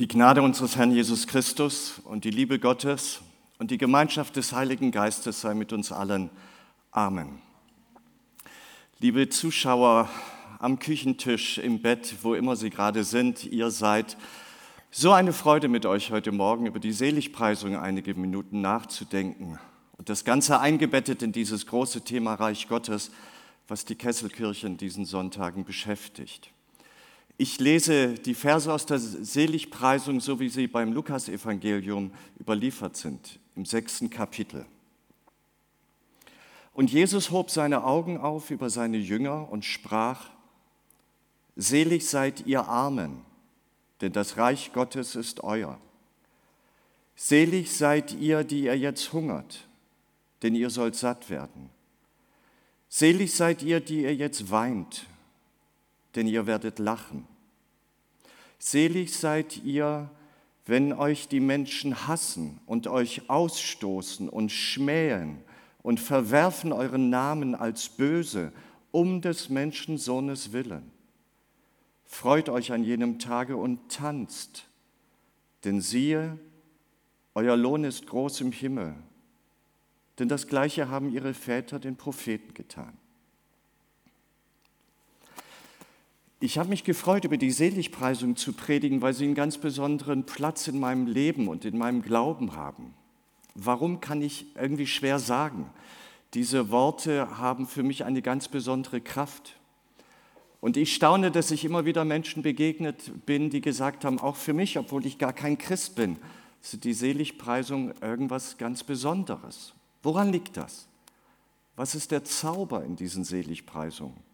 Die Gnade unseres Herrn Jesus Christus und die Liebe Gottes und die Gemeinschaft des Heiligen Geistes sei mit uns allen. Amen. Liebe Zuschauer am Küchentisch, im Bett, wo immer Sie gerade sind, ihr seid, so eine Freude mit euch heute Morgen über die Seligpreisung einige Minuten nachzudenken und das Ganze eingebettet in dieses große Thema Reich Gottes, was die Kesselkirche in diesen Sonntagen beschäftigt. Ich lese die Verse aus der Seligpreisung, so wie sie beim Lukasevangelium überliefert sind, im sechsten Kapitel. Und Jesus hob seine Augen auf über seine Jünger und sprach, Selig seid ihr Armen, denn das Reich Gottes ist euer. Selig seid ihr, die ihr jetzt hungert, denn ihr sollt satt werden. Selig seid ihr, die ihr jetzt weint, denn ihr werdet lachen. Selig seid ihr, wenn euch die Menschen hassen und euch ausstoßen und schmähen und verwerfen euren Namen als böse um des Menschensohnes willen. Freut euch an jenem Tage und tanzt, denn siehe, euer Lohn ist groß im Himmel, denn das gleiche haben ihre Väter den Propheten getan. Ich habe mich gefreut, über die Seligpreisung zu predigen, weil sie einen ganz besonderen Platz in meinem Leben und in meinem Glauben haben. Warum kann ich irgendwie schwer sagen? Diese Worte haben für mich eine ganz besondere Kraft. Und ich staune, dass ich immer wieder Menschen begegnet bin, die gesagt haben, auch für mich, obwohl ich gar kein Christ bin, ist die Seligpreisung irgendwas ganz Besonderes. Woran liegt das? Was ist der Zauber in diesen Seligpreisungen?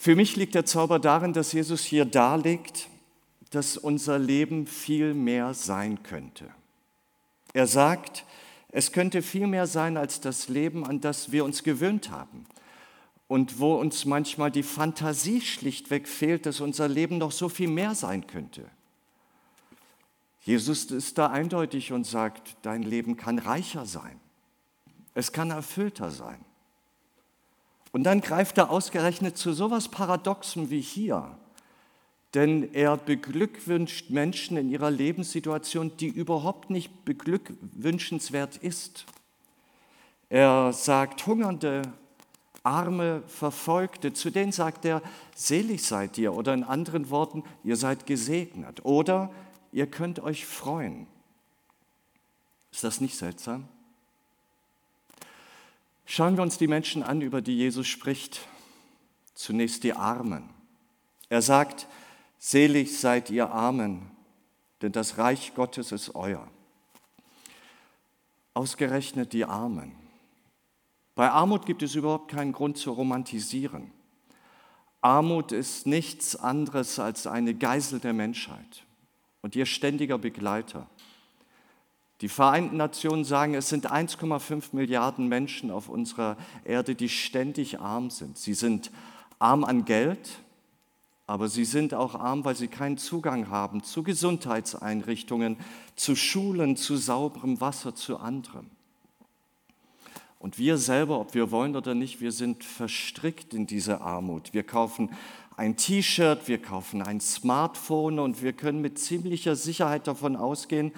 Für mich liegt der Zauber darin, dass Jesus hier darlegt, dass unser Leben viel mehr sein könnte. Er sagt, es könnte viel mehr sein als das Leben, an das wir uns gewöhnt haben und wo uns manchmal die Fantasie schlichtweg fehlt, dass unser Leben noch so viel mehr sein könnte. Jesus ist da eindeutig und sagt, dein Leben kann reicher sein. Es kann erfüllter sein. Und dann greift er ausgerechnet zu sowas Paradoxem wie hier. Denn er beglückwünscht Menschen in ihrer Lebenssituation, die überhaupt nicht beglückwünschenswert ist. Er sagt, Hungernde, Arme, Verfolgte, zu denen sagt er, selig seid ihr oder in anderen Worten, ihr seid gesegnet oder ihr könnt euch freuen. Ist das nicht seltsam? Schauen wir uns die Menschen an, über die Jesus spricht. Zunächst die Armen. Er sagt, selig seid ihr Armen, denn das Reich Gottes ist euer. Ausgerechnet die Armen. Bei Armut gibt es überhaupt keinen Grund zu romantisieren. Armut ist nichts anderes als eine Geisel der Menschheit und ihr ständiger Begleiter. Die Vereinten Nationen sagen, es sind 1,5 Milliarden Menschen auf unserer Erde, die ständig arm sind. Sie sind arm an Geld, aber sie sind auch arm, weil sie keinen Zugang haben zu Gesundheitseinrichtungen, zu Schulen, zu sauberem Wasser, zu anderem. Und wir selber, ob wir wollen oder nicht, wir sind verstrickt in diese Armut. Wir kaufen ein T-Shirt, wir kaufen ein Smartphone und wir können mit ziemlicher Sicherheit davon ausgehen,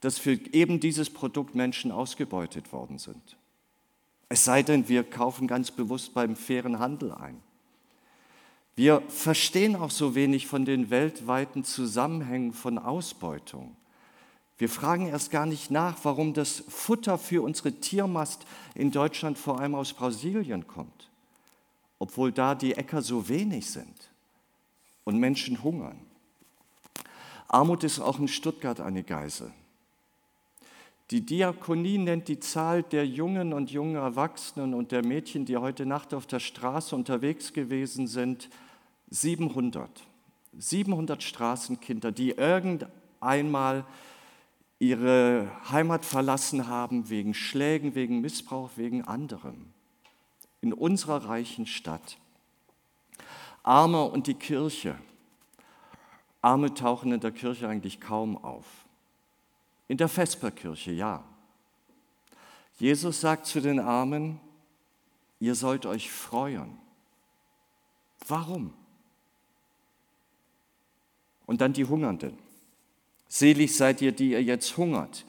dass für eben dieses Produkt Menschen ausgebeutet worden sind. Es sei denn, wir kaufen ganz bewusst beim fairen Handel ein. Wir verstehen auch so wenig von den weltweiten Zusammenhängen von Ausbeutung. Wir fragen erst gar nicht nach, warum das Futter für unsere Tiermast in Deutschland vor allem aus Brasilien kommt, obwohl da die Äcker so wenig sind und Menschen hungern. Armut ist auch in Stuttgart eine Geisel. Die Diakonie nennt die Zahl der jungen und jungen Erwachsenen und der Mädchen, die heute Nacht auf der Straße unterwegs gewesen sind, 700. 700 Straßenkinder, die irgendeinmal ihre Heimat verlassen haben wegen Schlägen, wegen Missbrauch, wegen anderem. In unserer reichen Stadt. Arme und die Kirche. Arme tauchen in der Kirche eigentlich kaum auf. In der Vesperkirche, ja. Jesus sagt zu den Armen, ihr sollt euch freuen. Warum? Und dann die Hungernden. Selig seid ihr, die ihr jetzt hungert,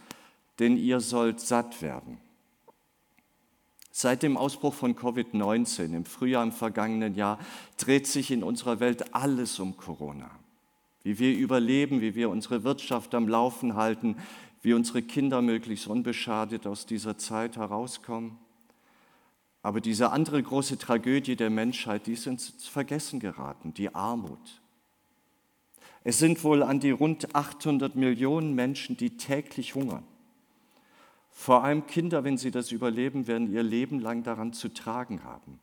denn ihr sollt satt werden. Seit dem Ausbruch von Covid-19 im Frühjahr im vergangenen Jahr dreht sich in unserer Welt alles um Corona. Wie wir überleben, wie wir unsere Wirtschaft am Laufen halten, wie unsere Kinder möglichst unbeschadet aus dieser Zeit herauskommen. Aber diese andere große Tragödie der Menschheit, die ist ins Vergessen geraten, die Armut. Es sind wohl an die rund 800 Millionen Menschen, die täglich hungern. Vor allem Kinder, wenn sie das überleben, werden ihr Leben lang daran zu tragen haben.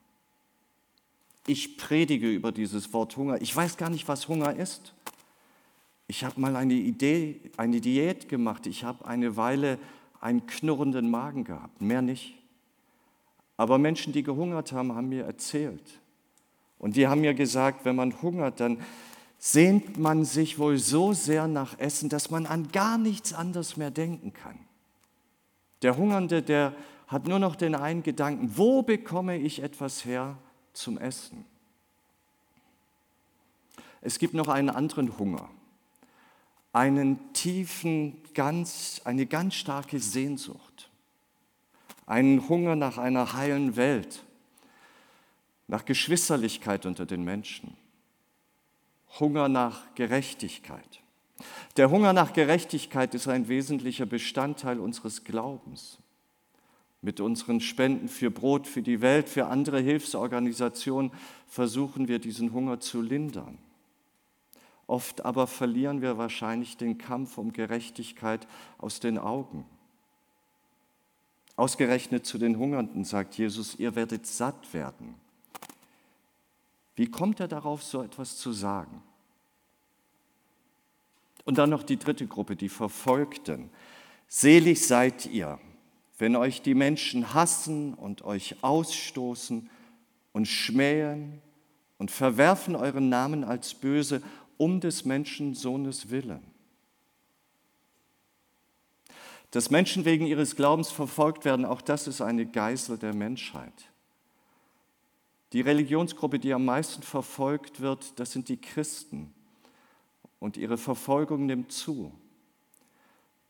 Ich predige über dieses Wort Hunger. Ich weiß gar nicht, was Hunger ist. Ich habe mal eine Idee, eine Diät gemacht. Ich habe eine Weile einen knurrenden Magen gehabt, mehr nicht. Aber Menschen, die gehungert haben, haben mir erzählt. Und die haben mir gesagt, wenn man hungert, dann sehnt man sich wohl so sehr nach Essen, dass man an gar nichts anderes mehr denken kann. Der Hungernde, der hat nur noch den einen Gedanken, wo bekomme ich etwas her zum Essen? Es gibt noch einen anderen Hunger, einen tiefen, ganz, eine ganz starke Sehnsucht einen Hunger nach einer heilen Welt, nach Geschwisterlichkeit unter den Menschen, Hunger nach Gerechtigkeit. Der Hunger nach Gerechtigkeit ist ein wesentlicher Bestandteil unseres Glaubens. Mit unseren Spenden für Brot, für die Welt, für andere Hilfsorganisationen versuchen wir diesen Hunger zu lindern. Oft aber verlieren wir wahrscheinlich den Kampf um Gerechtigkeit aus den Augen. Ausgerechnet zu den Hungernden sagt Jesus, ihr werdet satt werden. Wie kommt er darauf, so etwas zu sagen? Und dann noch die dritte Gruppe, die Verfolgten. Selig seid ihr, wenn euch die Menschen hassen und euch ausstoßen und schmähen und verwerfen euren Namen als böse um des Menschensohnes willen. Dass Menschen wegen ihres Glaubens verfolgt werden, auch das ist eine Geißel der Menschheit. Die Religionsgruppe, die am meisten verfolgt wird, das sind die Christen. Und ihre Verfolgung nimmt zu.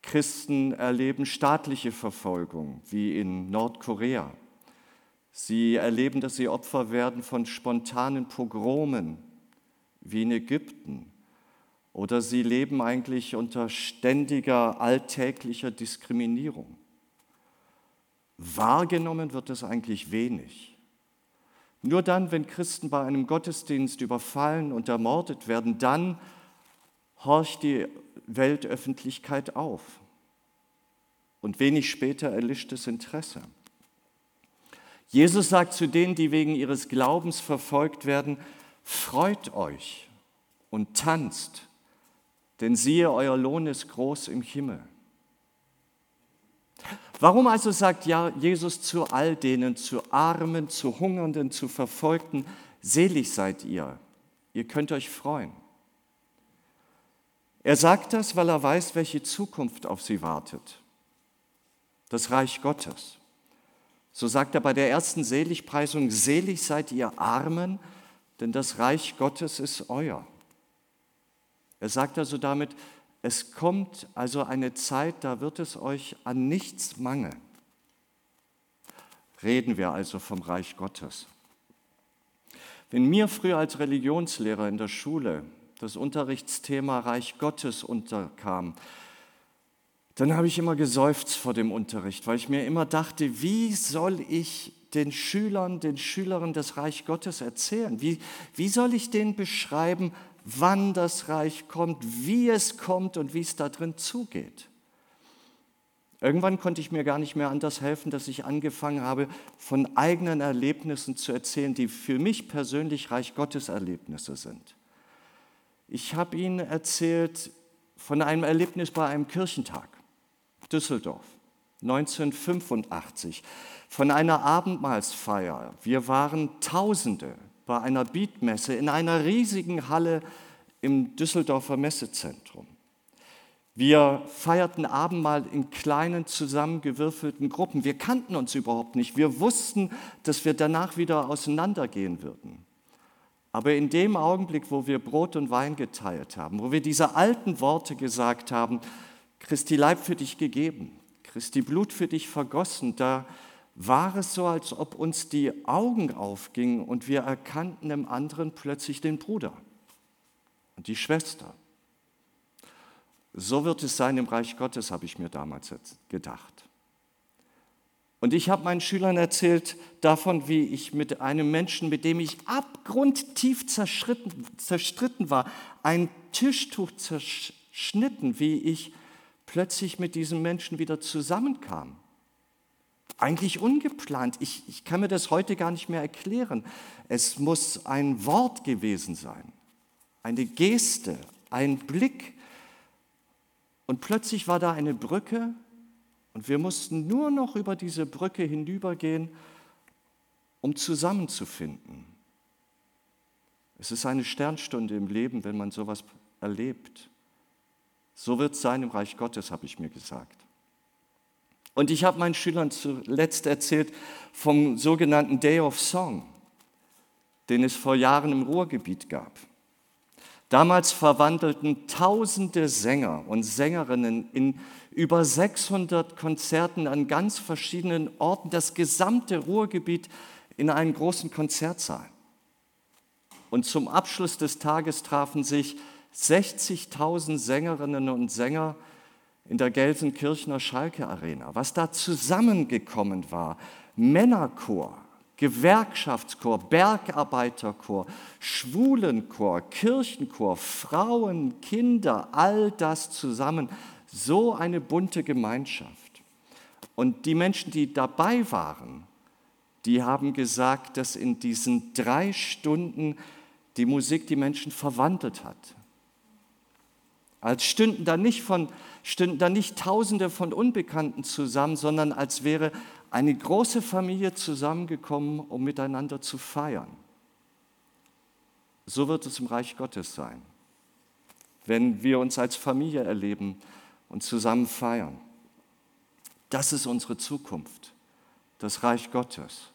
Christen erleben staatliche Verfolgung, wie in Nordkorea. Sie erleben, dass sie Opfer werden von spontanen Pogromen, wie in Ägypten. Oder sie leben eigentlich unter ständiger, alltäglicher Diskriminierung. Wahrgenommen wird es eigentlich wenig. Nur dann, wenn Christen bei einem Gottesdienst überfallen und ermordet werden, dann horcht die Weltöffentlichkeit auf. Und wenig später erlischt das Interesse. Jesus sagt zu denen, die wegen ihres Glaubens verfolgt werden, freut euch und tanzt, denn siehe, euer Lohn ist groß im Himmel. Warum also sagt ja Jesus zu all denen, zu Armen, zu Hungernden, zu Verfolgten, selig seid ihr, ihr könnt euch freuen. Er sagt das, weil er weiß, welche Zukunft auf sie wartet. Das Reich Gottes. So sagt er bei der ersten Seligpreisung, selig seid ihr Armen, denn das Reich Gottes ist euer. Er sagt also damit, es kommt also eine Zeit, da wird es euch an nichts mangeln. Reden wir also vom Reich Gottes. Wenn mir früher als Religionslehrer in der Schule das Unterrichtsthema Reich Gottes unterkam, dann habe ich immer geseufzt vor dem Unterricht, weil ich mir immer dachte, wie soll ich den Schülern, den Schülerinnen das Reich Gottes erzählen? Wie, wie soll ich denen beschreiben, wann das Reich kommt, wie es kommt und wie es da drin zugeht. Irgendwann konnte ich mir gar nicht mehr anders helfen, dass ich angefangen habe, von eigenen Erlebnissen zu erzählen, die für mich persönlich Reich Gottes Erlebnisse sind. Ich habe Ihnen erzählt von einem Erlebnis bei einem Kirchentag, Düsseldorf, 1985, von einer Abendmahlsfeier. Wir waren Tausende, bei einer Beatmesse in einer riesigen Halle im Düsseldorfer Messezentrum. Wir feierten Abendmahl in kleinen zusammengewürfelten Gruppen. Wir kannten uns überhaupt nicht. Wir wussten, dass wir danach wieder auseinandergehen würden. Aber in dem Augenblick, wo wir Brot und Wein geteilt haben, wo wir diese alten Worte gesagt haben, Christi Leib für dich gegeben, Christi Blut für dich vergossen, da war es so, als ob uns die Augen aufgingen und wir erkannten im anderen plötzlich den Bruder und die Schwester. So wird es sein im Reich Gottes, habe ich mir damals gedacht. Und ich habe meinen Schülern erzählt davon, wie ich mit einem Menschen, mit dem ich abgrundtief zerstritten war, ein Tischtuch zerschnitten, wie ich plötzlich mit diesem Menschen wieder zusammenkam. Eigentlich ungeplant. Ich, ich kann mir das heute gar nicht mehr erklären. Es muss ein Wort gewesen sein, eine Geste, ein Blick. Und plötzlich war da eine Brücke und wir mussten nur noch über diese Brücke hinübergehen, um zusammenzufinden. Es ist eine Sternstunde im Leben, wenn man sowas erlebt. So wird es sein im Reich Gottes, habe ich mir gesagt. Und ich habe meinen Schülern zuletzt erzählt vom sogenannten Day of Song, den es vor Jahren im Ruhrgebiet gab. Damals verwandelten tausende Sänger und Sängerinnen in über 600 Konzerten an ganz verschiedenen Orten das gesamte Ruhrgebiet in einen großen Konzertsaal. Und zum Abschluss des Tages trafen sich 60.000 Sängerinnen und Sänger in der Gelsenkirchener Schalke Arena. Was da zusammengekommen war, Männerchor, Gewerkschaftschor, Bergarbeiterchor, Schwulenchor, Kirchenchor, Frauen, Kinder, all das zusammen, so eine bunte Gemeinschaft. Und die Menschen, die dabei waren, die haben gesagt, dass in diesen drei Stunden die Musik die Menschen verwandelt hat. Als stünden da nicht, von, stünden da nicht Tausende von Unbekannten zusammen, sondern als wäre eine große Familie zusammengekommen, um miteinander zu feiern. So wird es im Reich Gottes sein, wenn wir uns als Familie erleben und zusammen feiern. Das ist unsere Zukunft, das Reich Gottes.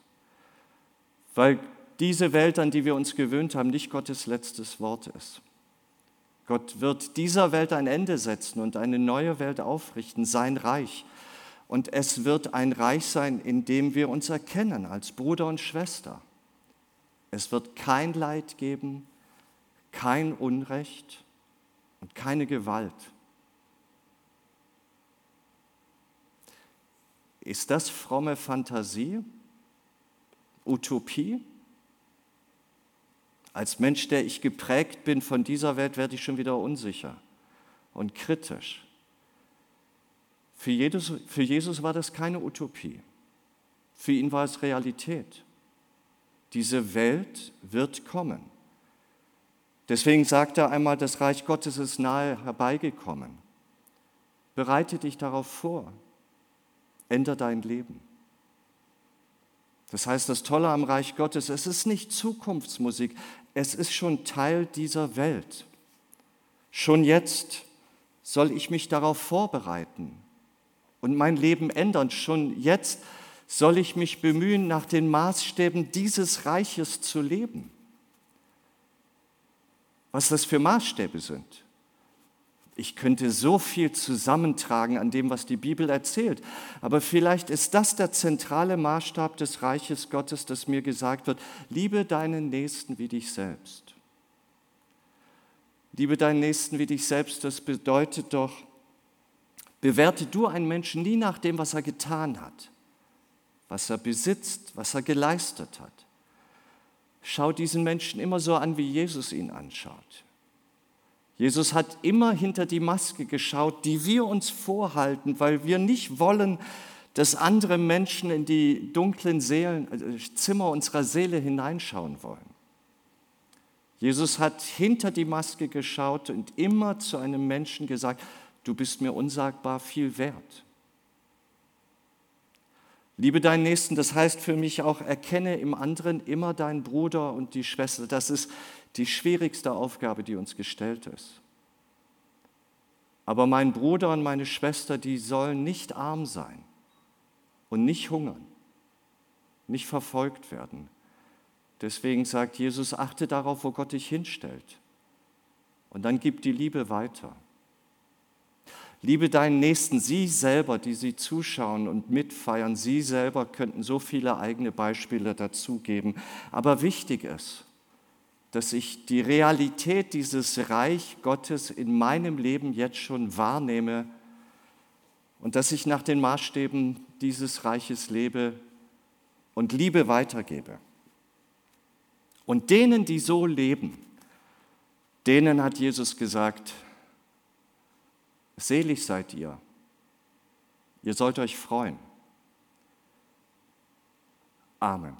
Weil diese Welt, an die wir uns gewöhnt haben, nicht Gottes letztes Wort ist. Gott wird dieser Welt ein Ende setzen und eine neue Welt aufrichten, sein Reich. Und es wird ein Reich sein, in dem wir uns erkennen als Bruder und Schwester. Es wird kein Leid geben, kein Unrecht und keine Gewalt. Ist das fromme Fantasie? Utopie? Als Mensch, der ich geprägt bin von dieser Welt, werde ich schon wieder unsicher und kritisch. Für Jesus, für Jesus war das keine Utopie. Für ihn war es Realität. Diese Welt wird kommen. Deswegen sagt er einmal, das Reich Gottes ist nahe herbeigekommen. Bereite dich darauf vor. Änder dein Leben. Das heißt, das Tolle am Reich Gottes, es ist nicht Zukunftsmusik, es ist schon Teil dieser Welt. Schon jetzt soll ich mich darauf vorbereiten und mein Leben ändern. Schon jetzt soll ich mich bemühen, nach den Maßstäben dieses Reiches zu leben. Was das für Maßstäbe sind. Ich könnte so viel zusammentragen an dem, was die Bibel erzählt. Aber vielleicht ist das der zentrale Maßstab des Reiches Gottes, dass mir gesagt wird, liebe deinen Nächsten wie dich selbst. Liebe deinen Nächsten wie dich selbst, das bedeutet doch, bewerte du einen Menschen nie nach dem, was er getan hat, was er besitzt, was er geleistet hat. Schau diesen Menschen immer so an, wie Jesus ihn anschaut. Jesus hat immer hinter die Maske geschaut, die wir uns vorhalten, weil wir nicht wollen, dass andere Menschen in die dunklen Seelen, äh, Zimmer unserer Seele hineinschauen wollen. Jesus hat hinter die Maske geschaut und immer zu einem Menschen gesagt, du bist mir unsagbar viel wert. Liebe deinen Nächsten, das heißt für mich auch, erkenne im anderen immer deinen Bruder und die Schwester. Das ist die schwierigste Aufgabe, die uns gestellt ist. Aber mein Bruder und meine Schwester, die sollen nicht arm sein und nicht hungern, nicht verfolgt werden, Deswegen sagt Jesus, achte darauf, wo Gott dich hinstellt. Und dann gib die Liebe weiter. Liebe deinen Nächsten, Sie selber, die Sie zuschauen und mitfeiern, Sie selber könnten so viele eigene Beispiele dazugeben. Aber wichtig ist, dass ich die Realität dieses Reich Gottes in meinem Leben jetzt schon wahrnehme und dass ich nach den Maßstäben dieses Reiches lebe und Liebe weitergebe. Und denen, die so leben, denen hat Jesus gesagt, Selig seid ihr. Ihr sollt euch freuen. Amen.